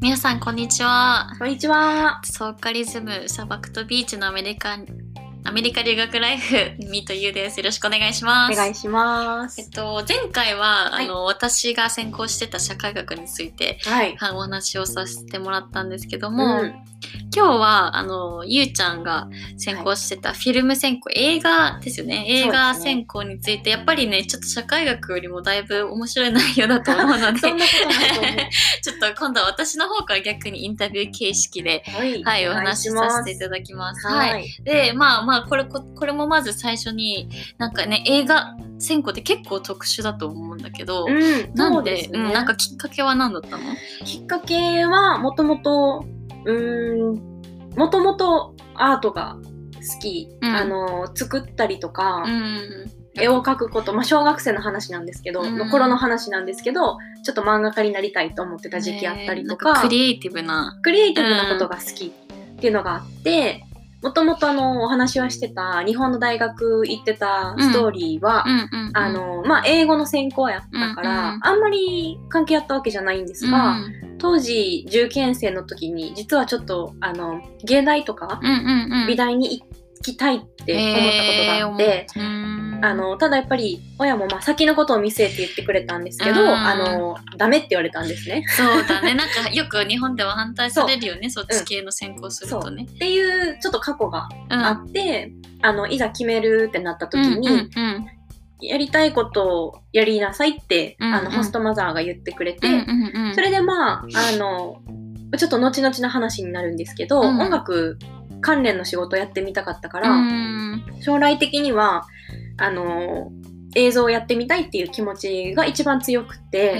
皆さんこんにちはこんにちは。ソーカリズム砂漠とビーチのアメリカアメリカ留学ライフ ミートユーですよろしくお願いしますお願いしますえっ。と前回は、はいあの私が専攻してた社会学についてはい。はいお話をさせてもらったんですけども、うん今日はあのゆうちゃんが専攻してたフィルム専攻、映画ですよね映画専攻についてやっぱりねちょっと社会学よりもだいぶ面白い内容だと思うので ちょっと今度は私の方から逆にインタビュー形式で、う。はい。はい、お話しさせていただきます。はい。はい。で、まあまあ、これ、ここれもまず最初に、なんかね、映画専攻って結構特殊だと思うんだけど、うん。なんでね。うん、なんかきっかけは何だったの？きっかけはもともとうーん。もともとアートが好き、うん。あの作ったりとか、うん。絵を描くこと、まあ、小学生の話なんですけど、うん。の頃の話なんですけどちょっと漫画家になりたいと思ってた時期あったりとえーか,、なんクリエイティブな。クリエイティブなことが好きっていうのがあってもともとあのお話はしてた日本の大学行ってたストーリーは、うんうん、うん。あ、のまあ、英語の専攻やったから、うんうんあんまり関係あったわけじゃないんですが、当時受験生の時に実はちょっとあの芸大とかうんうんうん。美大に行きたいって思ったことがあって、えー、うん。あ、のただやっぱり親もまあ先のことを見据えて言ってくれたんですけど、うん。あのダメって言われたんですね。そうだね。なんかよく日本では反対されるよね、そっち系の専攻するとね。っていうちょっと過去がうん。あって、あのいざ決めるってなった時に、うんうんうん。やりたいことをやりなさいって、うんうん。あのホストマザーが言ってくれて、うんうんうんそれでまああのちょっと後々の話になるんですけど、うん。音楽関連の仕事をやってみたかったから、うん。将来的にはあの映像をやってみたいっていう気持ちが一番強くて、っ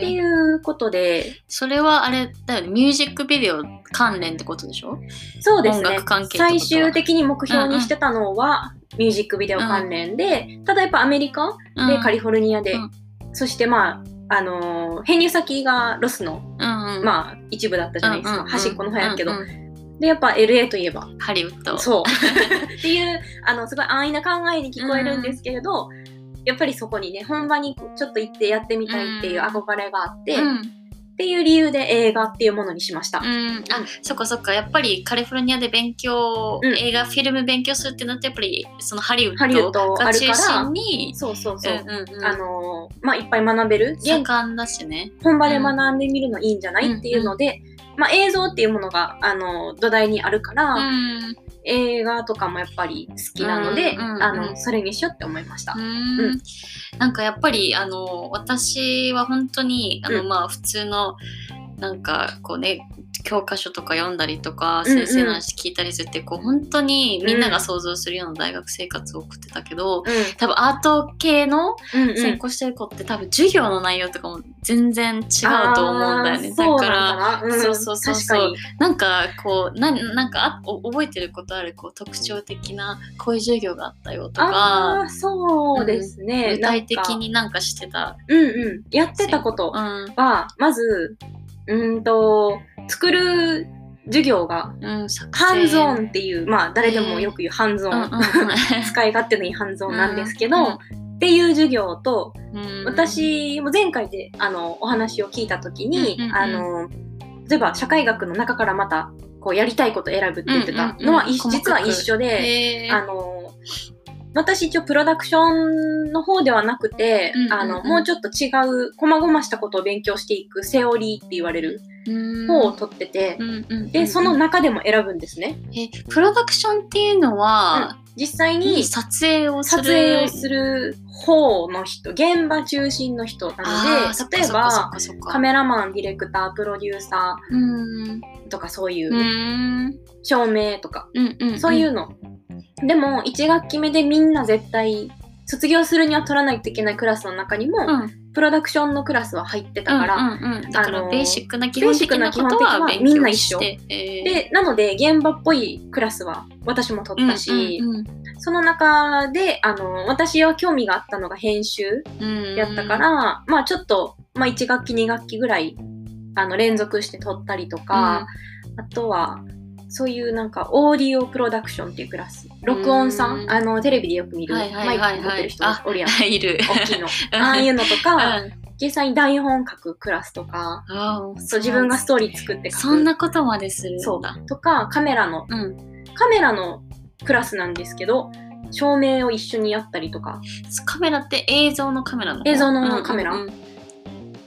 ていうことで。それはあれだよね。ミュージックビデオ関連ってことでしょ？音そうですね。最終的に目標にしてたのは、ミュージックビデオ関連で、ただやっぱアメリカでカリフォルニアで、うん。そしてまああの編入先がロスの、うんうん。まあ一部だったじゃないですか、うんうんうん端っこの方やけど、うんうんでやっぱ LA といえば。ハリウッド。そう。っていうあのすごい安易な考えに聞こえるんですけれど、やっぱりそこにね本場にちょっと行ってやってみたいっていう憧れがあって、っうん。ていう理由で映画っていうものにしました。うん、あそっかそっか。やっぱりカリフォルニアで勉強、うん。映画フィルム勉強するってなってやっぱりそのハリウハリウッッドが中心にそうそうそう。うんうんうん。あのまあいっぱい学べる。現盛んだしね。本場で学んでみるのいいんじゃない、っていうので、まあ、映像っていうものがあの土台にあるから、うん。映画とかもやっぱり好きなので、うんうんうんあのそれにしようって思いました。ううんん。なんかやっぱりあの私は本当にあの、うん。まあ普通のなんかこうね教科書とか読んだりとかうんうん。先生の話聞いたりするって、こう本当にみんなが想像するような大学生活を送ってたけど、多分アート系のうんうん。うん専攻してる子って多分授業の内容とかも全然違うと思うんだよね。だからそうそうそうそう。なんかこうななんか覚えてることある？こう特徴的なこういう授業があったよとあかあそうですね、具体的になんか。してた。うんうん。やってたことうん。はまずうーんと作る授業がうん、作ハンズオンンっていうまあ誰でもよく言うハンズオン、うんうん 使い勝手のいいハンズオンなんですけど、うんっていう授業とうん、私も前回であのお話を聞いた時に、うんうんうん。あの例えば社会学の中からまたこうやりたいこと選ぶって言ってたのは、実は一緒で、あの私一応プロダクションの方ではなくて、うんうんうん。あのもうちょっと違う細々したことを勉強していくセオリーって言われるうん。方を取ってて、うんうんうんでその中でも選ぶんですね。えプロダクションっていうのは、実際に撮影をする。撮影をする方の人現場中心の人なので例えばカメラマンディレクタープロデューサうん。ーとかそういう、うん。照明とか、うんうん。そういうの。でも1学期目でみんな絶対卒業するには取らないといけないクラスの中にも、うん。プロダクションのクラスは入ってたから、うんうんうん、だからあのベーシックな基本的なことはみんな強一緒。えーでなので現場っぽいクラスは私も取ったし、うんうんその中であの私は興味があったのが編集うんやったから、まあちょっと、まあ、1学期2学期ぐらいあの連続して取ったりとか、あとはそういうなんかオーディオプロダクションっていうクラス録音さん、うんあのテレビでよく見るはいはいマイク持ってる人あおるやんいる。大きいの ああいうのとか、うん実際に台本書くクラスとか、そう自分がストーリー作って書く。そんなことまでする。そう。とか、カメラの、うん。カメラのクラスなんですけど、照明を一緒にやったりとかカメラって映像のカメラの方？映像のカメラうんうんうん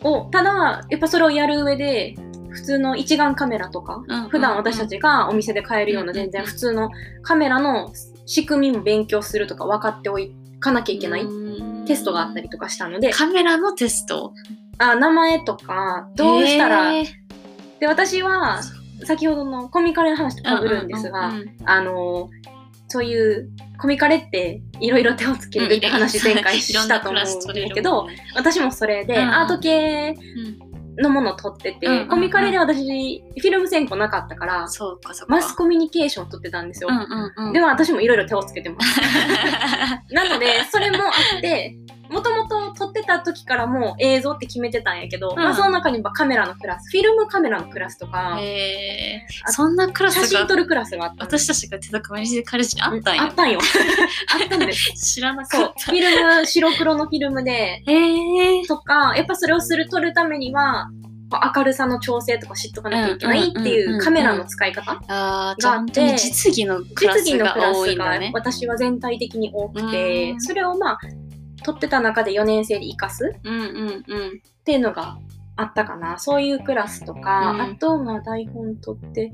を、ただ、やっぱそれをやる上で、普通の一眼カメラとか、うんうん。普段私たちがお店で買えるような全然普通のカメラの仕組みも勉強するとか分かっておかなきゃいけないうん。テストがあったりとかしたので、カメラのテスト？あ名前とか、どうしたら、へー。で、私は、先ほどのコミカレの話と被るんですが、あの、そういう、コミカレっていろいろ手をつけるって話前回したと思うんだけど、私もそれで、アート系うんのものを撮ってて、うんうんうんコミカレで私、フィルム専攻なかったから。マスコミュニケーションを撮ってたんですよ。うんうんうん。でも私もいろいろ手をつけてます。なので、それもあって、もともと撮ってた時からもう映像って決めてたんやけど、まあその中にやっぱカメラのクラス、フィルムカメラのクラスとか、そんなクラスが？写真撮るクラスがあった私たちが手とかマジで彼氏にあったんやあっ。たんよ。あったんです。知らなかっ。フィルム、白黒のフィルムで。とか、やっぱそれをする、撮るためには、明るさの調整とか知っとかなきゃいけないってうんうんうんうんいうカメラの使い方。ああ、じゃあ本当に実技のクラス実技のクがラスが多いんだね。私は全体的に多くうて、んそれをまあ、撮ってた中で4年生で活かす？うんうんうん。っていうのがあったかな。そういうクラスとか、うんあと、まあ台本撮って、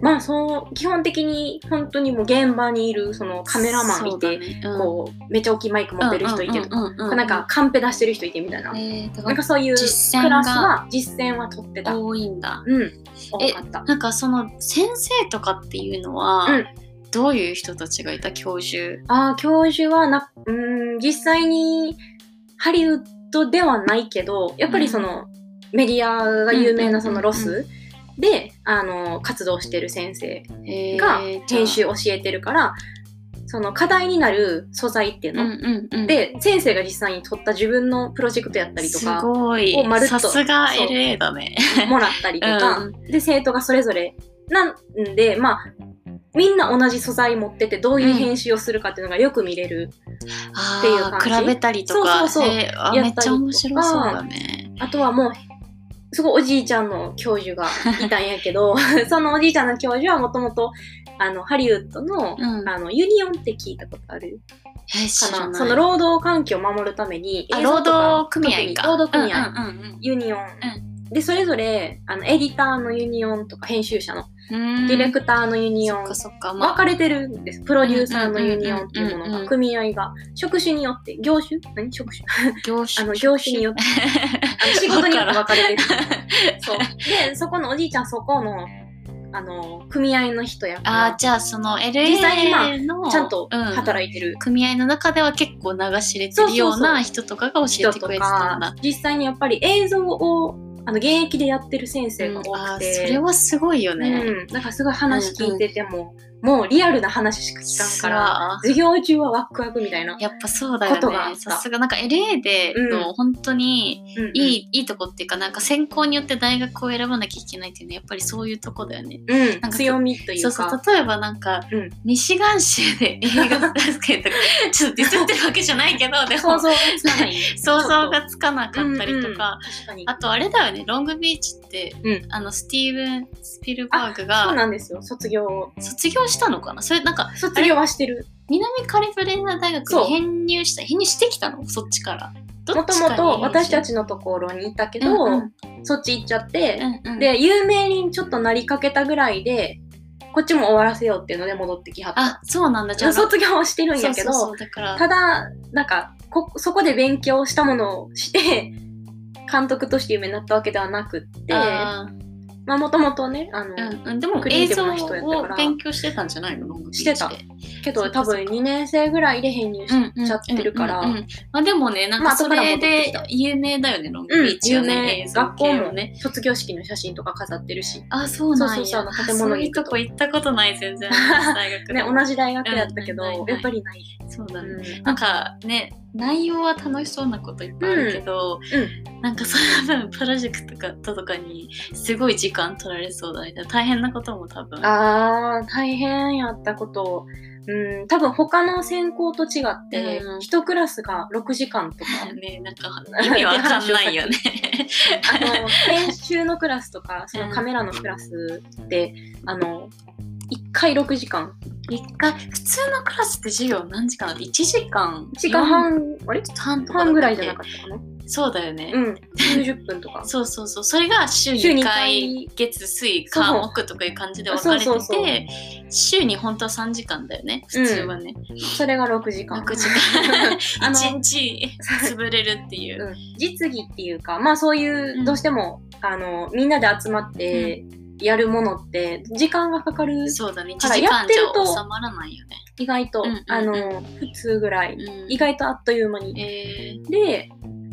まあそう、基本的に本当にもう現場にいるそのカメラマンいて、そうだね、こう、めっちゃ大きいマイク持ってる人いてとか、なんかカンペ出してる人いてみたいな。えー、なんからそういうクラスは、実践は取ってた。多いんだ。うん。多かった。なんかその先生とかっていうのは、うんどういう人たちがいた教授？ああ、教授はな、うーん、実際にハリウッドではないけど、やっぱりその、メディアが有名なそのロスで、あの、活動してる先生えーがじゃあ。編集教えてるから、その課題になる素材っていうの、うんうんうん、で、先生が実際に撮った自分のプロジェクトやったりとすか、をまるっとさすがそう LA だね。もらったりとか、うで、生徒がそれぞれ、なんで、まあ、みんな同じ素材持っててどういう編集をするかっていうのがよく見れる。あっていう感じ。ー比べたりとか。そうそうそう。めっちゃ面白そうだね。あとはもう、すごいおじいちゃんの教授がいたんやけど、そのおじいちゃんの教授はもともと、あの、ハリウッドの、うん。あの、ユニオンって聞いたことある？からなその労働環境を守るために、労働組合か。労働組合、うんうんユニオン、で、それぞれ、あの、エディターのユニオンとか編集者の、うん、ディレクターのユニオン分かれてるんです。プロデューサーのユニオンっていうものが、うんうんうんうん組合が、職種によって、業種？何？職種？業種。あの、業種によって、あの仕事によって分かれてる。そ そう。で、そこのおじいちゃん、そこの、あの、組合の人やかあーじゃあその実際にまあ LA のら、ちゃんとうん。働いてる。組合の中では結構名が知れてるような人とかが教えてくれてたんだ。か。、実際にやっぱり映像を、あの、現役でやってる先生が多くて、それはすごいよね。うん、なんかすごい話聞いてても、もうリアルな話しか聞かんから、ら授業中はワクワクみたいな。やっぱそうだよね。さすがなんか LA での本当にうんうんいい,、いいとこっていうかなんか専攻によって大学を選ばなきゃいけないっていうのはやっぱりそういうとこだよね。うんなんか強みといそううか。そう例えばなんか、うんミシガン州で映画ですけどちょっとディスってるわけじゃないけどでも想像がつかない。想像がつかなかったりとか、うんうん。あとあれだよねロングビーチって、うんあのスティーブン・スピルバーグそうがなんですよ、卒業。卒業したのかな？それなんか卒業はしてる。南カリフォルニア大学に編入した編入してきたの？そっちから。どもともと私たちのところにいたけど、うんうん。そっち行っちゃって、うんうん。で、有名にちょっとなりかけたぐらいで、こっちも終わらせようっていうので戻ってきはった。あそうなんだ。じゃあ卒業はしてるんやけど、ただ、なんかこ、そこで勉強したものをして、監督として有名になったわけではなくって、あまあもともとね、あの、ーうんうん、でもクリエイ映像ティブな人やったから。を勉強してたんじゃないの？してた。けど多分2年生ぐらいで編入しちゃってるから、まあでもねなんまあかそれでた有名だよねロングうんビーチは有ね、名学校もね卒業式の写真とか飾ってるし、あそうなんや。そうそうそうあの建あそういう物に行くととこ行ったことない全然。大学でね、同じ大学やったけど、やっぱりない。そうだね、うん。なんかね内容は楽しそうなこといっぱいあるけど、うなんかその分プロジェクトとかとかにすごい時間取られそうだね。大変なことも多分。あー、大変やったこと。うん、多分他の専攻と違って、うん。一クラスが6時間とか、ねなんか 意味わかんないよね。あの、編集のクラスとか、そのカメラのクラスって、あの、1回6時間。一回。普通のクラスって授業何時間？だって1時間1時間。半、あれ？半半ぐらいじゃなかかったかな？そうだよね、うん、90分とか。そうそうそう。それが週2週に回。回月水火木とかいう感じで分かれてて週に本当は3時間だよね普通はね、それが6時間。6時間。あの1日潰れるっていう、うん。実技っていうか、まあそういうう、ん。どうしても、あの、みんなで集まってやるものって、時間がかかる、そうだね。1から時間じゃやってると収まらないよね、意外と、うんうんうん。あの、普通ぐらい。うん、意外とあっという間に。えで、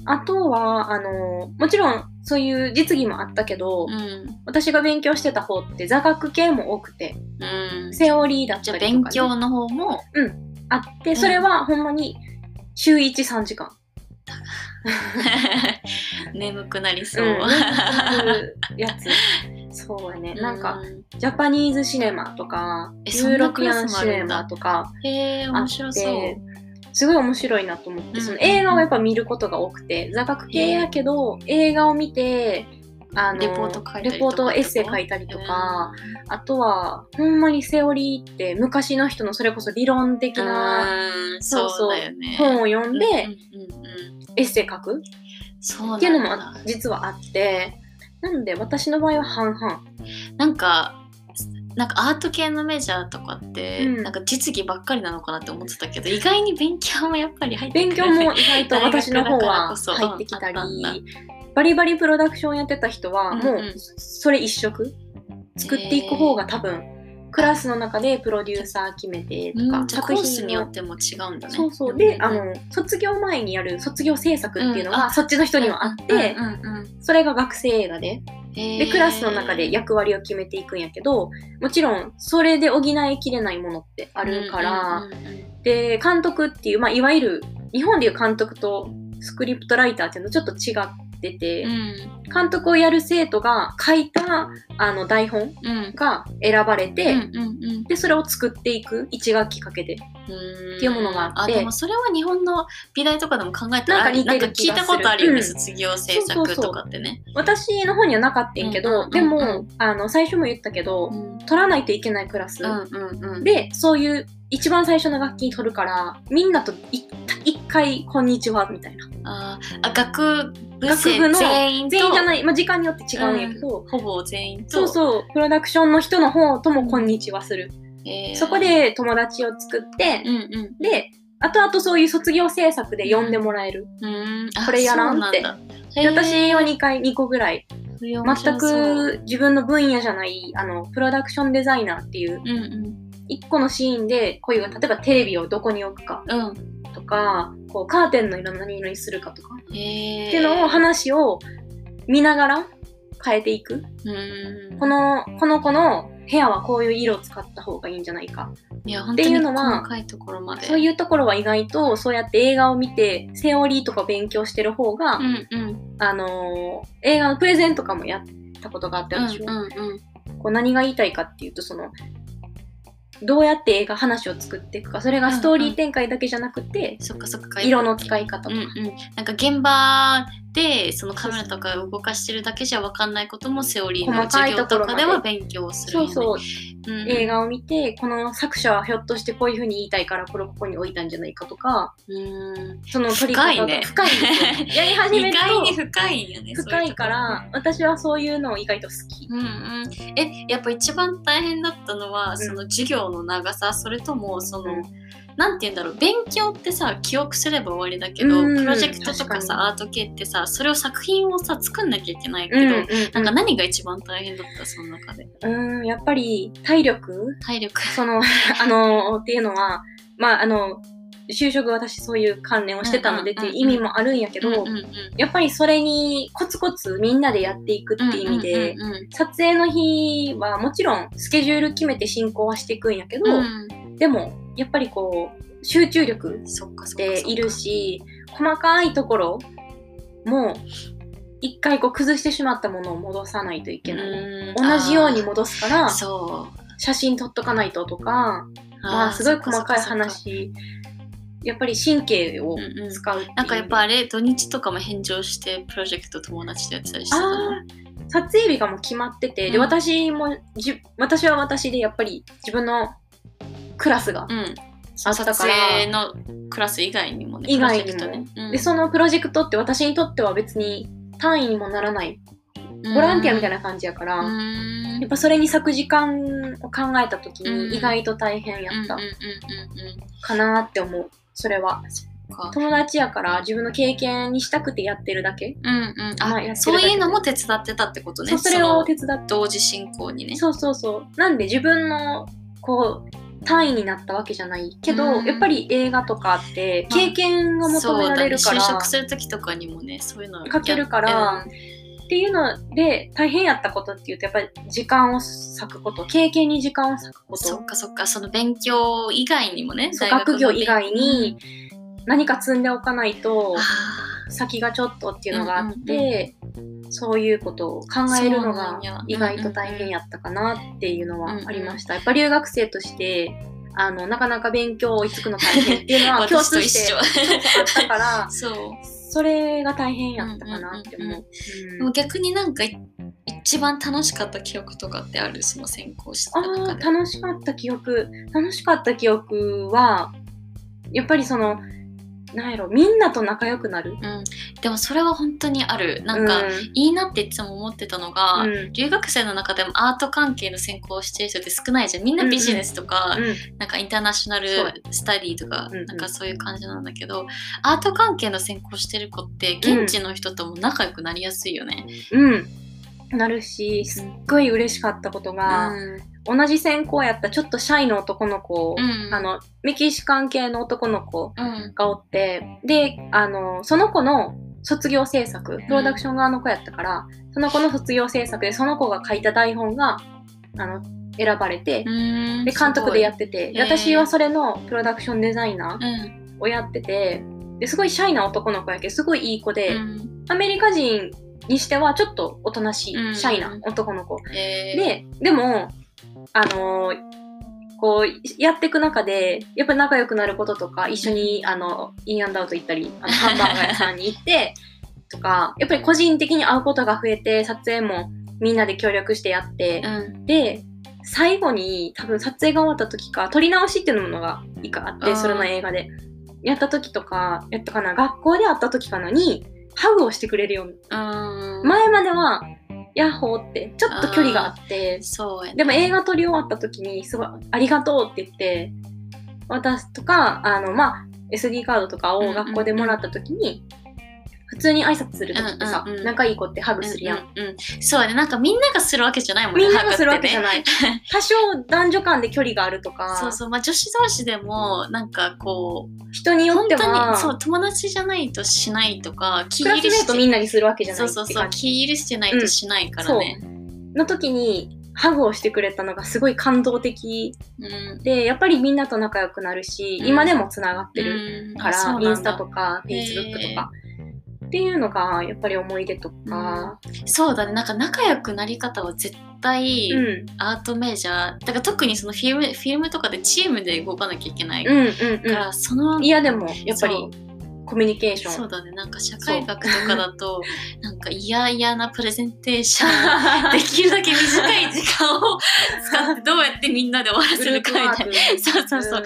あとは、あの、もちろん、そういう実技もあったけど、ー、うん。私が勉強してた方って座学系も多くて、うん。セオリーだったりとか、ね、あ勉強の方もあって、それはほんまに週1、3時間。眠くなりそう、うん、やつ。そうやね。なんか、うジャパニーズシネマとか、えユーロピアンシネマとかへえ面白そう。て、すごい面白いなと思って、うん。その映画をやっぱ見ることが多くて、座学系やけど、映画を見て、あのレポート書いたりとか。レポートエッセイ書いたりとか、あとは、ほんまにセオリーって昔の人のそれこそ理論的うん。なうんそうそう本を読んで、エッセイ書くっていうのもあ実はあって、なので私の場合は半々。なんかなんかアート系のメジャーとかって、うん。なんか実技ばっかりなのかなって思ってたけど意外に勉強もやっぱり入ってくる。勉強も意外と 私の方は入ってきたりバリバリプロダクションやってた人は、うんうん。もうそれ一色？作っていく方が多分、クラスの中でプロデューサー決めてとか、うんじゃあコースによのっても違うんだね。そうそう。で、んあの、卒業前にやる卒業制作っていうのが、そっちの人にはあって、それが学生映画で、で、クラスの中で役割を決めていくんやけど、もちろん、それで補いきれないものってあるから、で、監督っていう、まあ、いわゆる、日本でいう監督とスクリプトライターっていうのちょっと違ってて、監督をやる生徒が書いたあの台本うん。うんが選ばれて、うんうんうん。で、それを作っていく、一学期かけて。っていうものがあって。でもそれは日本の美大とかでも考えたらなんか聞いたことあるよね、気がする卒業制作とかってね。私の方にはなかったんけど、うんうんうんうん。でも、あの、最初も言ったけど、うん。取らないといけないクラス、うんうんうん、で、そういう一番最初の楽器に取るから、みんなとい一回、こんにちは、みたいな。あーあ学部生学部の全員じゃない、まあ、時間によって違うんやけど、ほぼ全員と。そうそう、プロダクションの人の方ともこんにちはする。えー。そこで友達を作ってう、んうん。で、後々そういう卒業制作で呼んでもらえる。うん。あこれやらんって。私は2回、2個ぐらい、全く自分の分野じゃない、あの、プロダクションデザイナーっていう、うん1個のシーンで、こういう、例えばテレビをどこに置くかとか、こう、カーテンの色何色にするかとか、っていうのを話を見ながら変えていく。うん。この、この子の部屋はこういう色を使った方がいいんじゃないか。っていうのは細かいところまで。そういうところは意外と、そうやって映画を見て、セオリーとか勉強してる方が、うんうん。あのー映画のプレゼンとかもやったことがあって、私は。うんうんうん。こう何が言いたいかっていうと、その、どうやって映画話を作っていくか、それがストーリー展開だけじゃなくて、色の使い方とか。うんうん、なんか現場でそのカメラとか動かしてるだけじゃ分かんないこともセオリーの授業とかでは勉強するよね。そうそう、うん映画を見て、この作者はひょっとしてこういう風に言いたいから、これをここに置いたんじゃないかとか、うん。その撮り方が深いね深い。やり始める意外にと深いよね。深いから、私はそういうのを意外と好き。そうんうん、えやっぱ一番大変だったのは、ん。その授業の長さそれともその、うんなんて言うんだろう。勉強ってさ記憶すれば終わりだけど、うんプロジェクトとか確さアート系ってさそれを作品をさ作んなきゃいけないけど、うんうん。なんか何が一番大変だったその中で？うん、うんやっぱり体力。体力。その、あの、っていうのは、まあ、あの、就職私そういう関連をしてたのでっていう意味もあるんやけど、うんうんうん。やっぱりそれにコツコツみんなでやっていくっていう意味で、うんうんうん。撮影の日はもちろんスケジュール決めて進行はしていくんやけど、うん。でもやっぱりこう集中力でいるし細かいところも一回こう崩してしまったものを戻さないといけない、うん。同じように戻すからそ写真撮っとかないととかまあすごい細かい話やっぱり神経をうんうん使うっていう。なんかやっぱあれ土日とかも返上してプロジェクト友達とやってたりしてたの？あー撮影日がもう決まってて、でうん。私もじ私は私でやっぱり自分のクラスが、うん。あったから。撮影のクラス以外にもね以外にもうん。でそのプロジェクトって私にとっては別に単位にもならない。ボランティアみたいな感じやから、うん。うんやっぱそれに割く時間を考えた時うん。に意外と大変やった。うんうんうんうんかなって思う。それは。友達やから自分の経験にしたくてやってるだけ、うんうん。そういうのも手伝ってたってことね。それをの手伝って。同時進行にね。そうそうそう。なんで自分のこう単位になったわけじゃないけど、うん。やっぱり映画とかって経験が求められるから、そうだね、就職する時とかにもねそういうのかけるからやっていうので大変やったことっていうとやっぱり時間を割くこと経験に時間を割くこと。そっかそっか。その勉強以外にもね学業以外に何か積んでおかないと先がちょっとっていうのがあっうんうんて、そういうことを考えるのが意外と大変やったかなっていうのはありました。やっぱ留学生としてあのなかなか勉強追いつくの大変っていうのは 共通してあったから そう。それが大変やったかなって思う。でも逆になんかい一番楽しかった記憶とかってある？その専攻してたあ中で。ー楽しかった記憶。楽しかった記憶はやっぱりそのなんやろみんなと仲良くなる？うん、でもそれは本当にある。なんか、いいなっていつも思ってたのが、うん。うん留学生の中でもアート関係の専攻をしてる人って少ないじゃん。みんなビジネスとか、うん。なんかインターナショナルスタディとか、うんうん。なんかそういう感じなんだけどアート関係の専攻してる子って現地の人とも仲良くなりやすいよね。うん。なるしすっごい嬉しかったことが、うん同じ専攻やったちょっとシャイの男の子、うん。あのメキシカン系の男の子うん。がおってであのその子の卒業制作プロダクション側の子やったから、その子の卒業制作でその子が書いた台本があの選ばれて、うんで監督でやっっててでへー私はそれのプロダクションデザイナうん。ーをやっててですごいシャイな男の子やけどすごいいい子で、うん。アメリカ人にしてはちょっとおとなしい、うん。シャイな男の子。えーで、でも、あのーこう、やっていく中で、やっぱり仲良くなることとか、一緒に、あの、インアンドアウト行ったり、あの ハンバーガー屋さんに行って、とか、やっぱり個人的に会うことが増えて、撮影もみんなで協力してやって、うんで、最後に多分撮影が終わった時か、撮り直しっていうものがいかあって、うんそれの映画で。やった時とか、やったかな、学校で会った時かなに、ハグをしてくれるように。うん前までは、ヤッホーって、ちょっと距離があって、そうでも映画撮り終わった時に、すごい、ありがとうって言って、渡すとか、あの、まあ、SD カードとかを学校でもらった時に、普通に挨拶する時ってさ、うんうんうん。仲いい子ってハグするやん。うんうん。うんそうやね。なんかみんながするわけじゃないもんねみんながするわけじゃいない。多少男女間で距離があるとか、そうそう。まあ女子同士でもなんかこう人によっては、にそう友達じゃないとしないとか気クラスメートみんなにするわけじゃないそうそうそう。気許してないとしないからね、の時に、ハグをしてくれたのがすごい感動的。うん。で、やっぱりみんなと仲良くなるし、うん。今でもつながってる。うん。から、インスタとか、フェイスブックとか。っていうのが、やっぱり思い出とか、そうだね。なんか仲良くなり方は絶対うん、アートメジャー。だから特にそのフィルムフィルムとかでチームで動かなきゃいけないかうん、うん、ら、そのうん。いや、でも、やっぱりコミュニケーション。そうだね。なんか社会学とかだとなんか嫌々なプレゼンテーション できるだけ短い時間を使ってどうやってみんなで終わらせるかみたいな。そうそうそう。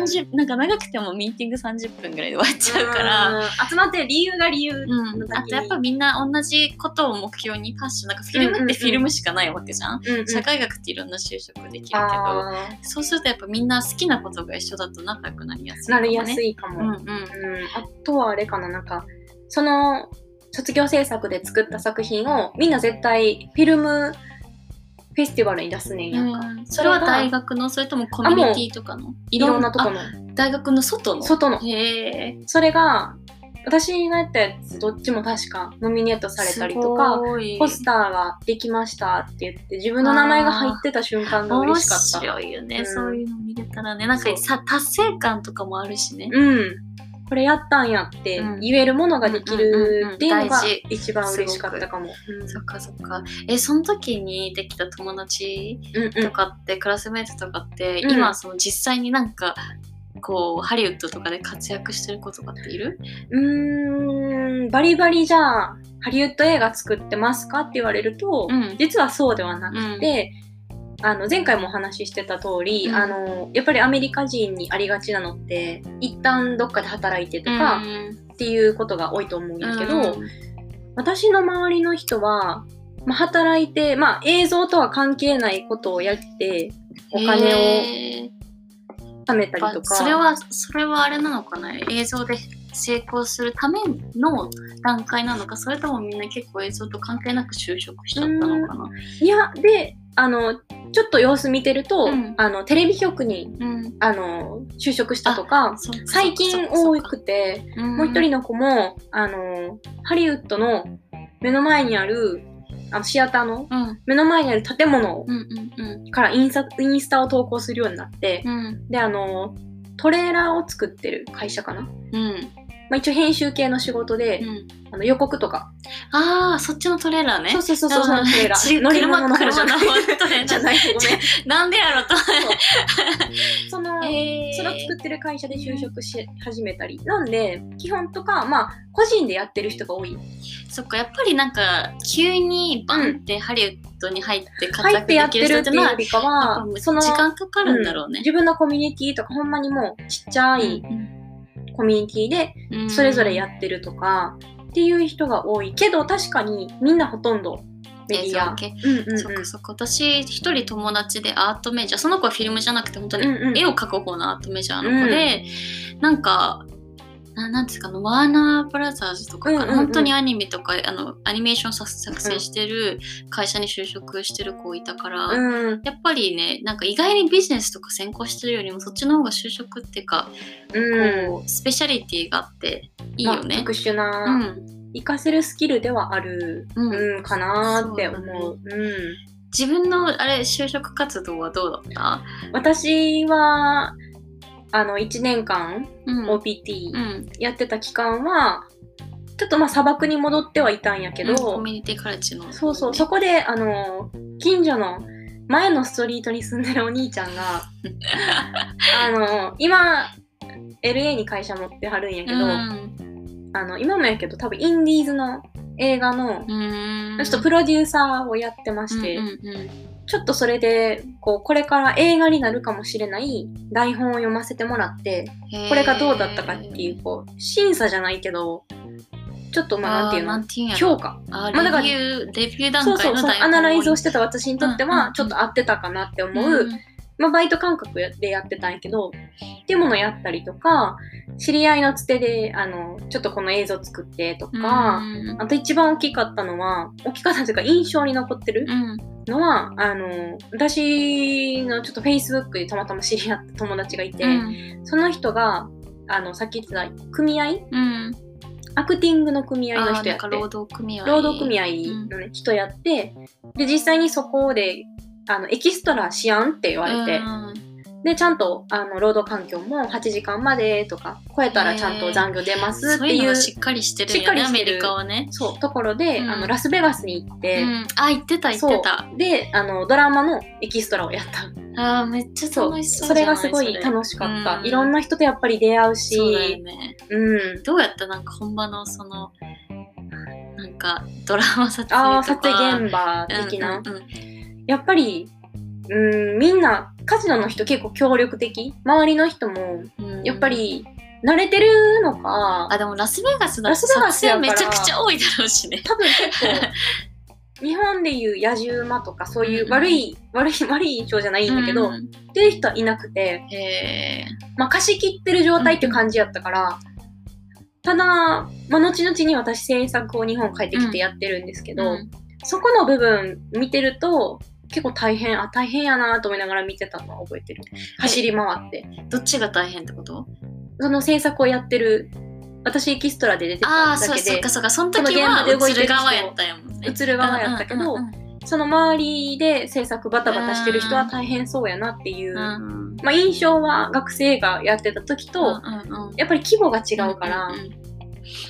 30なんか長くてもミーティング30分ぐらいで終わっちゃうから。うん。集まってる理由が理由。うん、あとやっぱみんな同じことを目標にパッションなんかフィルムってフィルムしかないわけじゃん,、うんうん社会学っていろんな就職できるけどあそうするとやっぱみんな好きなことが一緒だと仲良くなりやすいーなりやいすいかも。うんうん。うん、あとはあれかな、なんか、その卒業制作で作った作品をみんな絶対フィルムフェスティバルに出すねんやんか。うん。それは大学の？それともコミュニティとかの？いろんなとこあの。大学の外の？外の。へえそれが、私がやったやつどっちも確かノミネートされたりとか、ポスターができましたって言って自分の名前が入ってた瞬間が面嬉しかった。白いよね、うん。そういうの見れたらね。なんか達成感とかもあるしね。うん。これやったんやってうん。言えるものができるっていうのが一番嬉しかったかも。うんそっかそっか。えその時にできた友達うんうん。とかって、クラスメートとかって、うん。今その実際になんかこうハリウッドとかで活躍してる子とかっている？うーんバリバリじゃあハリウッド映画作ってますかって言われると、うん。実はそうではなくて、あの前回もお話ししてた通り、うん。あのやっぱりアメリカ人にありがちなのって一旦どっかで働いてとかっていうことが多いと思うんやけど、うん。私の周りの人は、まあ、働いて、まあ、映像とは関係ないことをやってお金を貯めたりとか、それはそれはあれなのかな？映像で成功するための段階なのか？それともみんな結構映像と関係なく就職しちゃったのかな？いやであのちょっと様子見てると、うん。あのテレビ局にうん。あの就職したとか最近多くてうん。もう一人の子もあのハリウッドの目の前にあるあのシアターのうん。目の前にある建物からインスタインスタを投稿するようになって、うん。であのトレーラーを作ってる会社かな、まうんあ、一応編集系の仕事で、うん。あの予告とか、ああそっちのトレーラーね。そうそうそうそうそのトレーラちー乗り物のじゃない車のトレーラー。じゃないごめんなんでやろと。その、えそれを作ってる会社で就職し始めたり。なんで基本とかまあ個人でやってる人が多い。そっかやっぱりなんか急にバンってハリウッドに入って活躍できるてやってる人っていうよりかはぱその時間かかるんだろうね。自分のコミュニティとかほんまにもうちっちゃいコミュニティでうん。それぞれやってるとかっていう人が多いけど確かにみんなほとんどメディア。そっかそっか。私一人友達でアートメジャー。その子はフィルムじゃなくて本当にうんうん。絵を描く方のアートメジャーの子で、なんかななんですか？あのワーナーブラザーズとかかな、うんうんうん。本当にアニメとかあのアニメーション作作成してる会社に就職してる子いたから、うん。やっぱりねなんか意外にビジネスとか専攻してるよりもそっちの方が就職っていうか、うん。こうスペシャリティがあっていいよね。まあ特殊うな、ん、活かせるスキルではある、うん。うんかなーって思う。そううん、自分のあれ就職活動はどうだっ私はあの1年間 OPT うん。やってた期間は、ちょっとまあ砂漠に戻ってはいたんやけど、うん。コミュニティカレッジの、そうそう。そこであの近所の前のストリートに住んでるお兄ちゃんが あの今 LA に会社持ってはるんやけど、うん。あの今もやけど多分インディーズの映画の、うん。ちょっとプロデューサーをやってまして、うんうんちょっとそれでこうこれから映画になるかもしれない台本を読ませてもらってうんこれがどうだったかっていうこう審査じゃないけどちょっとまあなんていうの？評価。あまあだからレビューレビュー段そうそうそうアナライズをしてた私にとってうんうんうん。はちょっと合ってたかなって思う、まあ、バイト感覚でやってたんやけどっていうものをやったりとか知り合いのつてであのちょっとこの映像作ってとか、うん。あと一番大きかったのは大きかったというか印象に残ってるうん。のは、あの私のちょっと Facebook でたまたま知り合った友達がいて、うん。その人があのさっき言ってた組合？うん。アクティングの組合の人やって。労働組合。労働組合の、ね人やってで実際にそこであのエキストラしやんって言われて、うん。でちゃんとあの労働環境も8時間までとか超えたらちゃんと残業出ますっていうしっかりしてるしっよねアメかりしてる。リカはね、そうところで、うん。あのラスベガスに行って、うん、あ言ってた言ってた。であのドラマのエキストラをやった。あーめっちゃそう楽しそう。それがすごい楽しかった、うん。いろんな人とやっぱり出会うし。そうだよね。うん。どうやったなんか本場のそのなんかドラマ撮影とか。撮影現場的な、うんやっぱりうんみんなカジノの人結構協力的。周りの人もうん。やっぱり慣れてるのか、あでもラスベガスだラスベガスめちゃくちゃ多いだろうしね。多分結構 日本でいう野獣馬とかそういう悪い、悪い 悪い印象じゃないんだけど、うん。っていう人はいなくて、まあ、貸し切ってる状態っていう感じやったから、ただ、まあ、後々に私制作を日本帰ってきてやってるんですけど、うん。そこの部分見てると結構大変あ大変やなと思いながら見てたのは覚えてる。走り回って。どっちが大変ってこと？その制作をやってる私エキストラで出てあたあそうそっだけでかそっか。その時そのは映現場で動いてる側やったやもんね。映る側やったけど、うんうんその周りで制作バタバタしてる人は大変そうやなっていう。うん。うんまあ、印象は学生がやってた時と、うんうんうん。やっぱり規模が違うから、んんうん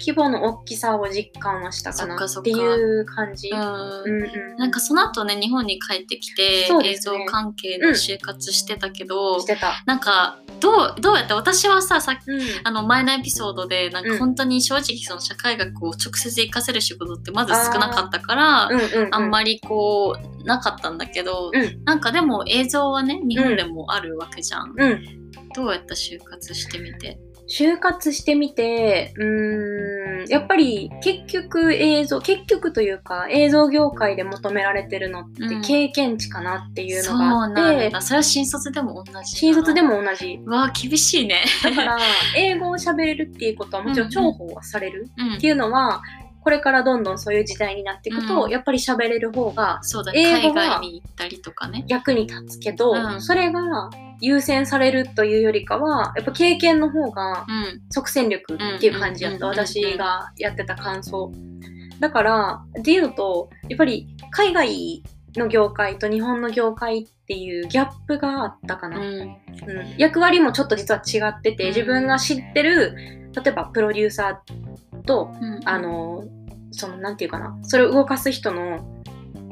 規模の大きさを実感はしたかなそっていう感じ。うん。うんうん。なんかその後ね日本に帰ってきて、ね。像関係の就活してたけど、してた。なんかどうどうやって私はささっきうん。あの前のエピソードでなんうん。か本当に正直その社会学を直接活かせる仕事ってまず少なかったから、うんうんうん、あんまりこうなかったんだけど、うん。なんかでも映像はね日本でもあるわけじゃん、うん。どうやった就活してみて？就活してみて、うーん、やっぱり結局映像、結局というか映像業界で求められてるのってうん。経験値かなっていうそうのがあって、なんだ。それは新卒でも同じ新卒でもも同じ。うわあ厳しいね。だから、英語を喋れるっていうことはもちろん重宝はされるうんっていうのは、これからどんどんそういう時代になっていくと、うん。やっぱり喋れる方がそうだね。英語は海外に行ったりとかね。役に立つけど、うん。それが優先されるというよりかは、やっぱ経験の方がうん。即戦力っていう感じだった、うんうんうんうん。私がやってた感想。だから、で言うと、やっぱり海外の業界と日本の業界っていうギャップがあったかな。うん。うん。役割もちょっと実は違ってて、うん。自分が知ってる、例えばプロデューサーと、うん。あの、その、なんていうかな、それを動かす人の、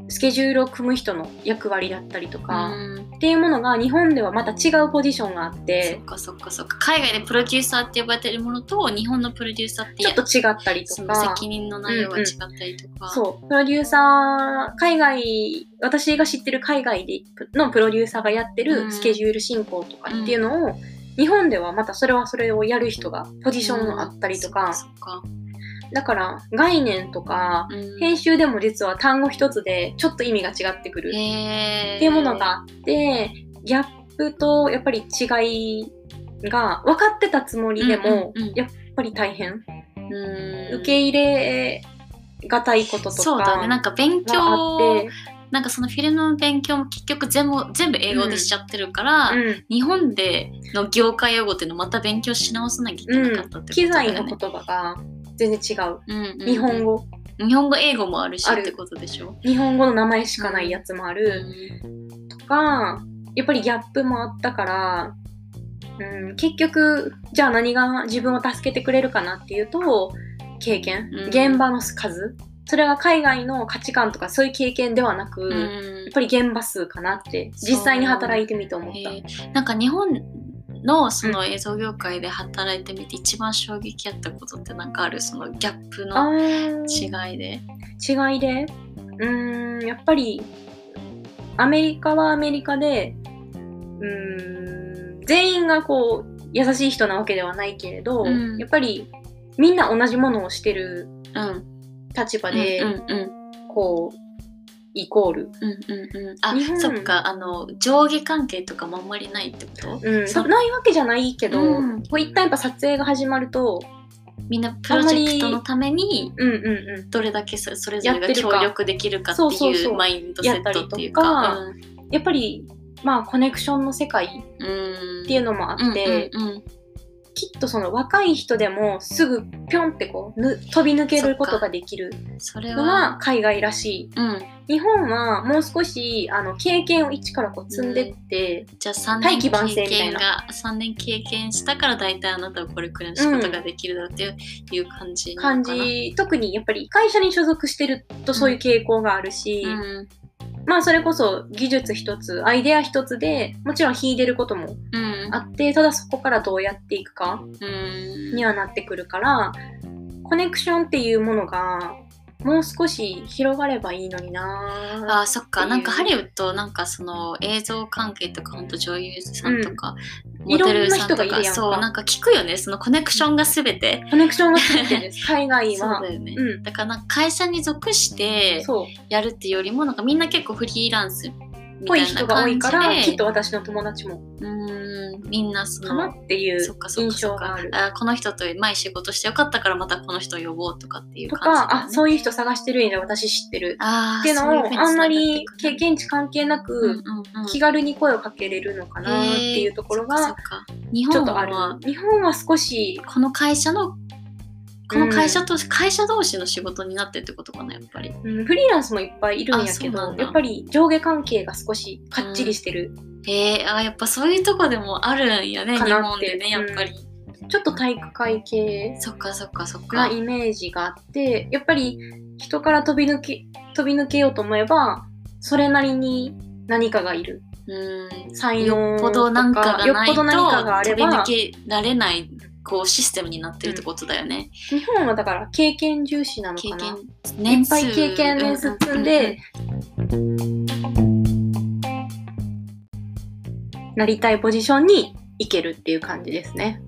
スケジュールを組む人の役割だったりとか、うん。っていうものが日本ではまた違うポジションがあっそてっ、かそっかそっか。海外でプロデューサーって呼ばれてるものと日本のプロデューサーってちょっと違ったりとか、責任の内容が違ったりとか、そう、プロデューサー、海外、私が知ってる海外でのプロデューサーがやってうん。るスケジュール進行とかっていうのを、日本ではまたそれはそれをやる人がポジションがあったりとか、うんだから概念とか、うん。編集でも実は単語一つでちょっと意味が違ってくる。っていうものがあって、ギャップとやっぱり違いが分かってたつもりでも、うんうんうん。やっぱり大変。うん。受け入れがたいこととかそうだね。なんか勉強があって、なんかそのフィルムの勉強も結局全部全部英語でしちゃってるから、うん。日本での業界用語っていうのをまた勉強し直さなきゃいけなかったってこと機だよね、材の言葉が全然違う。うんうんうん日本語。日本語英語もあるしあるってことでしょ、日本語の名前しかないやつもあうる。んとか、やっぱりギャップもあったから、うん、結局、じゃあ何が自分を助けてくれるかなっていうと、経験、うん現場の数。それが海外の価値観とかそういう経験ではなく、うんやっぱり現場数かなって、実際に働いてみて思った。なんか日本のその映像業界で働いてみて一番衝撃やったことってなんかある？そのギャップあのー。違いで。違いで？うーんやっぱりアメリカはアメリカでうーん全員がこう優しい人なわけではないけれど、うん。やっぱりみんな同じものをしてるうん。立場で、こうイコール、うんうんうん。あそっか。あの上下関係とかもあんまりないってこと？うん、ないわけじゃないけど、うん。こう一旦やっぱ撮影が始まるとみんなプロジェクトのためにどれだけそそれぞれが協力できるかっていそううマインドセットっていうか。ややっぱりまあコネクションの世界っていうのもあって、うん。うんうんきっとその若い人でもすぐぴょんってこうぬ飛び抜けることができるそれのがは、海外らしうん、い。日本はもう少しあの経験を一からこう積んでって、じゃあ3年経験が3年経験したから大体あなたはこれくらいの仕事ができるだろうっていう,、いう感じ。特にやっぱり会社に所属してるとそういう傾向があるし、うんまあそれこそ技術一つアイデア一つでもちろん引いてることもうん。あってただそこからどうやっていくかうん。にはなってくるからコネクションっていうものがもう少し広がればいいのになあーそっか。なんかハリウッドなんかその映像関係とかほんと女優さんとか、モデルさんとかそうなんか聞くよね。そのコネクションが全て。コネクションが全てです。海外そうはだよね、うん。だから会社に属してやるっていうよりもなんかみんな結構フリーランスみぽい人が多いからきっと私の友達も。うーんみんなそかなのっていうそっかそっ印象がある。あこの人と前仕事してよかったからまたこの人呼ぼうとかっていうと感じだか、よね、あそういう人探してるんや私知ってる。っていうのをあんまり経験値関係なく、気軽に声をかけれるのかなっていうところがちょっとある。日本は少しこの会社のこの会社と、会社同士の仕事になってるってことかなやっぱり。うん。フリーランスもいっぱいいるんやけどやっぱり上下関係が少しかっちりしてる、えー、あやっぱそういうとこでもあるんやね日本でねやっぱり、ちょっと体育会系。そっかそっかそっか。なイメージがあってやっぱり人から飛び抜け飛び抜けようと思えばそれなりに何かがいる。うん。才能よっぽどなんかがないよっぽど何かがとあれば。飛び抜けられないこうシステムになってるってことだよね、日本はだから経験重視なの経かな。験いっぱい経験年数積んで、なりたいポジションに行けるっていう感じですね。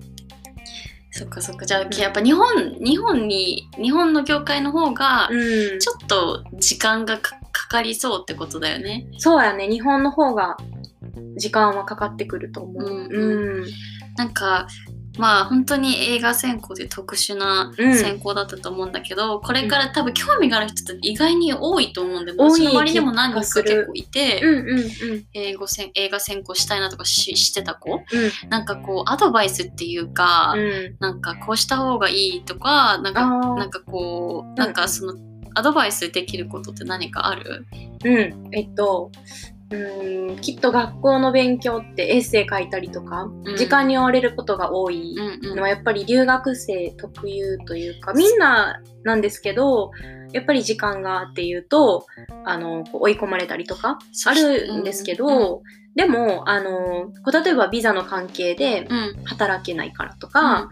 そっかそっか。じゃあやっぱ日本日本に日本の業界の方がうん。ちょっと時間がかかかりそうってことだよね。そうやね。日本の方が時間はかかってくると思う。うん。うん。なんかまあ本当に映画専攻で特殊なうん。専攻だったと思うんだけど、これから多分興味がある人って意外に多いと思うんで、の周りでも何人か結構いて、うんうんうん。英語専映画専攻したいなとかししてた子。うん。なんかこうアドバイスっていうか、うん。なんかこうした方がいいとかなんかなんかこうなんかそのアドバイスできることって何かある？うん、えっと、うん、きっと学校の勉強ってエッセイ書いたりとか、ん。時間に追われることが多い。うんうん。のはやっぱり留学生特有というか、みんななんですけど、やっぱり時間がっていうと、あの、追い込まれたりとかあるんですけど、でも、あの、こう例えばビザの関係でうん。働けないからとか、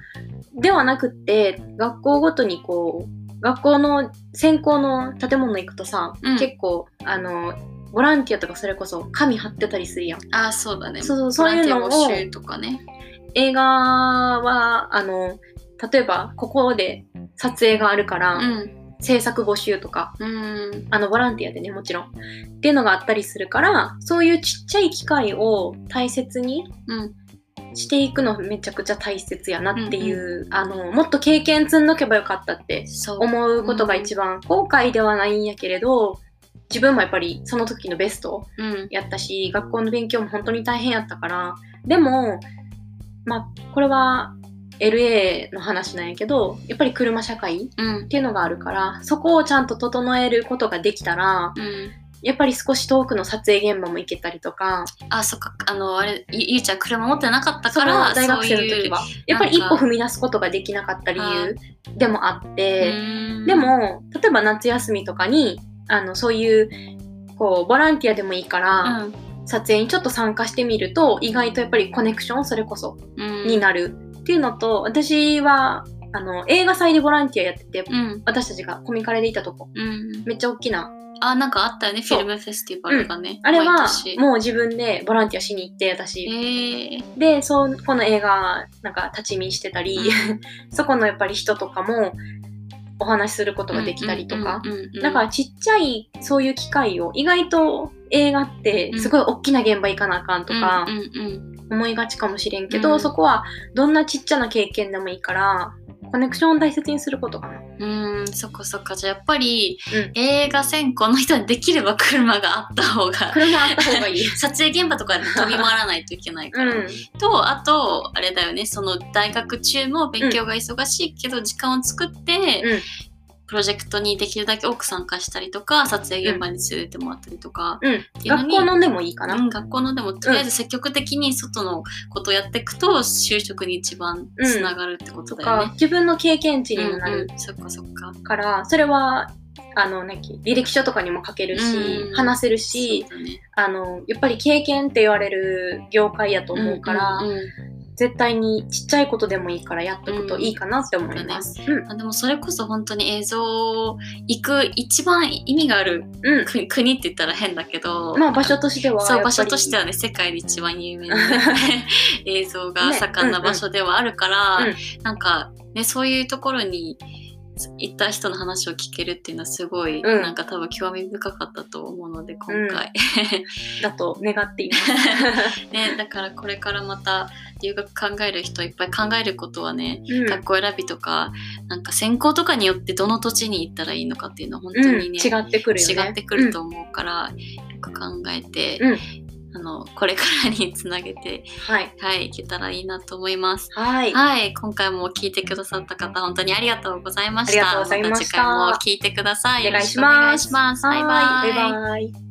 ではなくって、学校ごとにこう、学校の専攻の建物行くとさ、うん。結構、あの、ボランティアとかそれこそ紙貼ってたりするやん。あーそうだね。そうそうそういうのをとかね。映画は、あの、例えばここで撮影があるから、うん。制作募集とか、うん。あの、ボランティアでね、もちろん。っていうのがあったりするから、そういうちっちゃい機会を大切にうん。していくのめちゃくちゃ大切やなっていう、あの、もっと経験積んどけばよかったってそう。思うことが一番後悔ではないんやけれど、自分もやっぱりその時のベストうん。やったし、学校の勉強も本当に大変やったから、でも、まあ、これは LA の話なんやけど、やっぱり車社会うん。っていうのがあるから、そこをちゃんと整えることができたら、うん。やっぱり少し遠くの撮影現場も行けたりとか、あそっか。あのあれゆゆうちゃん車持ってなかったから大学生の時は、やっぱり一歩踏み出すことができなかった理由でもあって、うん。でも、例えば夏休みとかに、あの、そういう、こう、ボランティアでもいいから、うん。撮影にちょっと参加してみると、意外とやっぱりコネクション、それこそ、うんになるっていうのと、私は、あの、映画祭でボランティアやってて、うん。私たちがコミカレでいたとこ、うん。めっちゃ大きな、あなんかあったよねフィルムフェスティバルがね、あれはもう自分でボランティアしに行って、私。えー。で、そう、この映画、なんか立ち見してたり、そこのやっぱり人とかもお話しすることができたりとか、だからちっちゃいそういう機会を意外と映画ってすごい大きな現場行かなあかんとか思いがちかもしれんけど、うん。そこはどんなちっちゃな経験でもいいからコネクションを大切にすることかな。うん、うんそっかそっか。じゃあやっぱり、うん。映画専攻の人にできれば車があった方が車あった方がいい。撮影現場とかで飛び回らないといけないから、うん、とあとあれだよね。その大学中も勉強が忙しいけど時間を作って、うんプロジェクトにできるだけ多く参加したりとか撮影現場に連れてもらったりとか、うん、学校のでもいいかな。うん、学校のでもとりあえず積極的に外のことをやっていくと就職に一番つながるってこととだよねか。自分の経験値にもなるうんうん、そっかそっか。から、それはあのなんか履歴書とかにも書けるし、うん話せるしねあのやっぱり経験って言われる業界やと思うから。んんうん絶対にちっちゃいことでもいいからやっとくといいかなって思います。うん。あでもそれこそ本当に映像行く一番意味があるうん。国国って言ったら変だけど、まあ場所としてはそう場所としてはね世界で一番有名な、ね、映像が盛んな場所ではあるから、うんうんなんかねそういうところに行った人の話を聞けるっていうのはすごい、うんなんか多分興味深かったと思うので今回、だと願っています。ねだからこれからまた留学考える人いっぱい考えることはね、うん学校選びとかなんか専攻とかによってどの土地に行ったらいいのかっていうのは本当うん、にね、違ってくるよね。違ってくると思うから、よく考えて、うんあのこれからにつなげて、うん。はい。はい、いけたらいいなと思います。はい。はい、今回も聞いてくださった方、本当にありがとうございました。ましたた次回も聞いてください。お願いします。バイバイ。はいバイバイ。